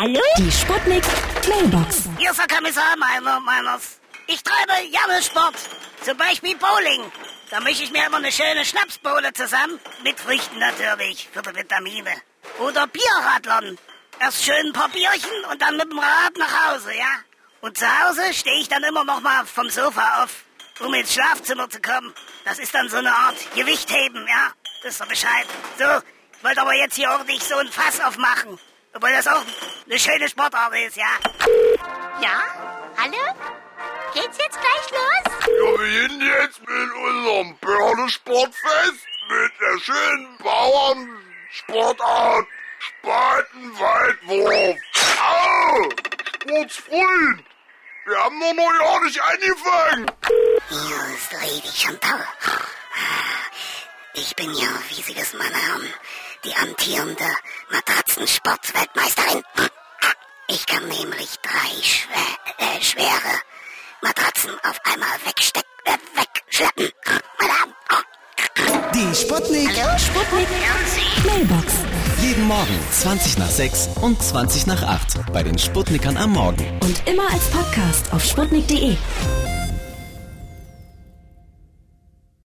Hallo? Die Sputnik Mailbox. Hier ist der Kommissar meiner, meines. Ich treibe gerne Sport. Zum Beispiel Bowling. Da mische ich mir immer eine schöne Schnapsbowle zusammen. Mit Früchten natürlich, für die Vitamine. Oder Bierradlern. Erst schön ein paar Bierchen und dann mit dem Rad nach Hause, ja? Und zu Hause stehe ich dann immer noch mal vom Sofa auf, um ins Schlafzimmer zu kommen. Das ist dann so eine Art Gewichtheben, ja? Das ist doch Bescheid. So, ich wollte aber jetzt hier ordentlich so ein Fass aufmachen. Obwohl das auch eine schöne Sportart ist, ja? Ja? Hallo? Geht's jetzt gleich los? Wir beginnen jetzt mit unserem Pferdesportfest mit der schönen Bauernsportart Spatenweitwurf. Au! Sportsfreund! Wir haben doch noch gar nicht angefangen! Hier ist Lady Chantal. Ich bin ja, wie Sie wissen, meine Herren, die amtierende Matratzensportweltmeisterin. Ich kann nämlich drei schwer, äh, schwere Matratzen auf einmal wegsteck, äh, wegschleppen. Meine Herren. Die Sputnik. Hallo, Sputnik Mailbox. Jeden Morgen 20 nach 6 und 20 nach 8 bei den Sputnikern am Morgen. Und immer als Podcast auf sputnik.de.